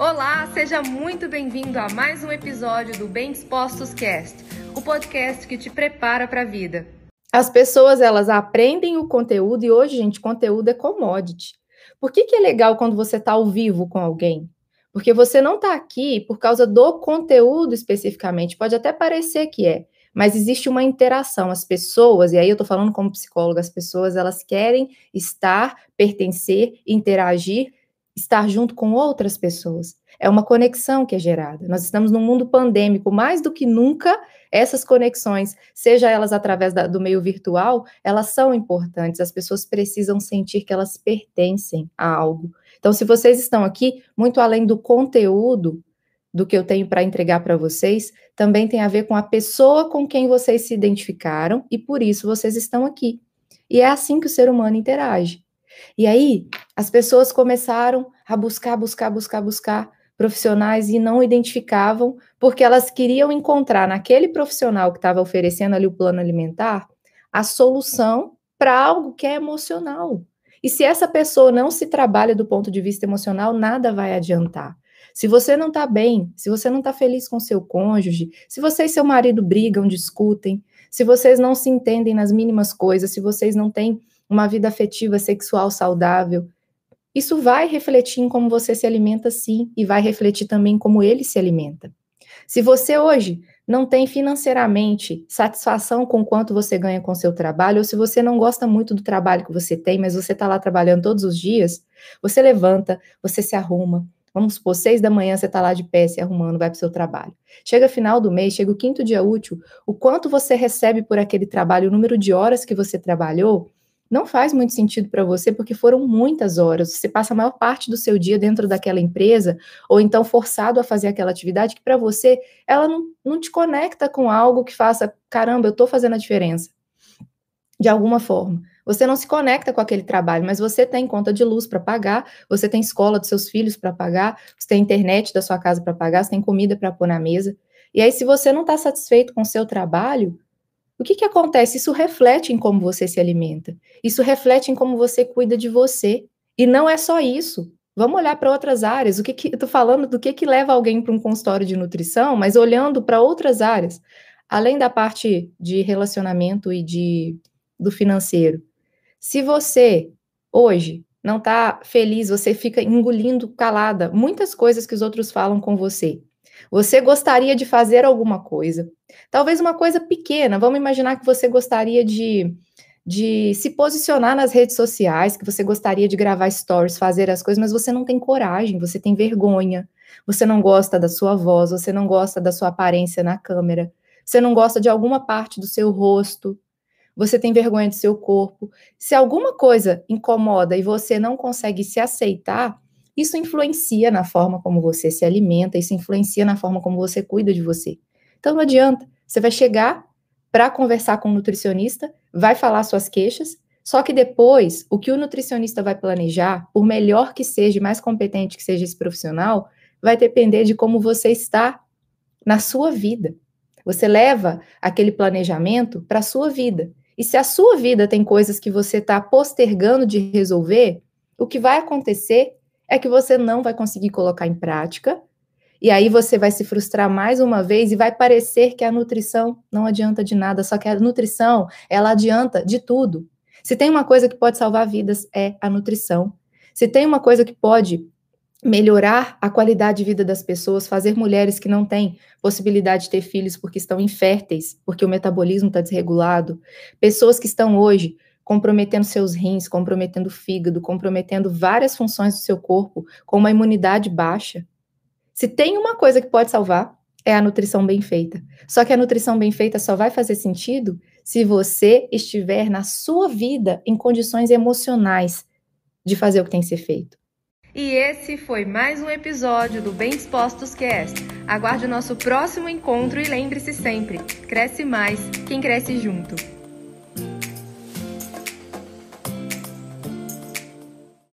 Olá, seja muito bem-vindo a mais um episódio do Bem Dispostos Cast, o podcast que te prepara para a vida. As pessoas elas aprendem o conteúdo e hoje, gente, conteúdo é commodity. Por que, que é legal quando você está ao vivo com alguém? Porque você não está aqui por causa do conteúdo especificamente, pode até parecer que é, mas existe uma interação. As pessoas, e aí eu estou falando como psicóloga, as pessoas elas querem estar, pertencer, interagir estar junto com outras pessoas. É uma conexão que é gerada. Nós estamos num mundo pandêmico, mais do que nunca, essas conexões, seja elas através da, do meio virtual, elas são importantes. As pessoas precisam sentir que elas pertencem a algo. Então, se vocês estão aqui, muito além do conteúdo do que eu tenho para entregar para vocês, também tem a ver com a pessoa com quem vocês se identificaram e por isso vocês estão aqui. E é assim que o ser humano interage. E aí, as pessoas começaram a buscar, buscar, buscar, buscar profissionais e não identificavam, porque elas queriam encontrar naquele profissional que estava oferecendo ali o plano alimentar a solução para algo que é emocional. E se essa pessoa não se trabalha do ponto de vista emocional, nada vai adiantar. Se você não está bem, se você não está feliz com seu cônjuge, se você e seu marido brigam, discutem, se vocês não se entendem nas mínimas coisas, se vocês não têm uma vida afetiva sexual saudável, isso vai refletir em como você se alimenta, sim, e vai refletir também como ele se alimenta. Se você hoje não tem financeiramente satisfação com quanto você ganha com seu trabalho, ou se você não gosta muito do trabalho que você tem, mas você está lá trabalhando todos os dias, você levanta, você se arruma. Vamos supor, seis da manhã você está lá de pé se arrumando, vai para o seu trabalho. Chega final do mês, chega o quinto dia útil, o quanto você recebe por aquele trabalho, o número de horas que você trabalhou, não faz muito sentido para você porque foram muitas horas. Você passa a maior parte do seu dia dentro daquela empresa, ou então forçado a fazer aquela atividade que para você ela não, não te conecta com algo que faça, caramba, eu estou fazendo a diferença. De alguma forma. Você não se conecta com aquele trabalho, mas você tem conta de luz para pagar, você tem escola dos seus filhos para pagar, você tem internet da sua casa para pagar, você tem comida para pôr na mesa. E aí, se você não está satisfeito com o seu trabalho, o que, que acontece? Isso reflete em como você se alimenta. Isso reflete em como você cuida de você. E não é só isso. Vamos olhar para outras áreas. O que, que eu estou falando do que, que leva alguém para um consultório de nutrição, mas olhando para outras áreas, além da parte de relacionamento e de do financeiro. Se você hoje não está feliz, você fica engolindo calada muitas coisas que os outros falam com você. Você gostaria de fazer alguma coisa, talvez uma coisa pequena. Vamos imaginar que você gostaria de, de se posicionar nas redes sociais, que você gostaria de gravar stories, fazer as coisas, mas você não tem coragem, você tem vergonha, você não gosta da sua voz, você não gosta da sua aparência na câmera, você não gosta de alguma parte do seu rosto, você tem vergonha do seu corpo. Se alguma coisa incomoda e você não consegue se aceitar, isso influencia na forma como você se alimenta, isso influencia na forma como você cuida de você. Então não adianta, você vai chegar para conversar com o nutricionista, vai falar suas queixas, só que depois, o que o nutricionista vai planejar, por melhor que seja, mais competente que seja esse profissional, vai depender de como você está na sua vida. Você leva aquele planejamento para a sua vida. E se a sua vida tem coisas que você está postergando de resolver, o que vai acontecer é que você não vai conseguir colocar em prática, e aí você vai se frustrar mais uma vez e vai parecer que a nutrição não adianta de nada, só que a nutrição, ela adianta de tudo. Se tem uma coisa que pode salvar vidas, é a nutrição. Se tem uma coisa que pode melhorar a qualidade de vida das pessoas, fazer mulheres que não têm possibilidade de ter filhos porque estão inférteis, porque o metabolismo está desregulado, pessoas que estão hoje comprometendo seus rins, comprometendo o fígado, comprometendo várias funções do seu corpo com uma imunidade baixa. Se tem uma coisa que pode salvar, é a nutrição bem feita. Só que a nutrição bem feita só vai fazer sentido se você estiver na sua vida em condições emocionais de fazer o que tem que ser feito. E esse foi mais um episódio do Bem Dispostos Cast. Aguarde o nosso próximo encontro e lembre-se sempre: cresce mais quem cresce junto.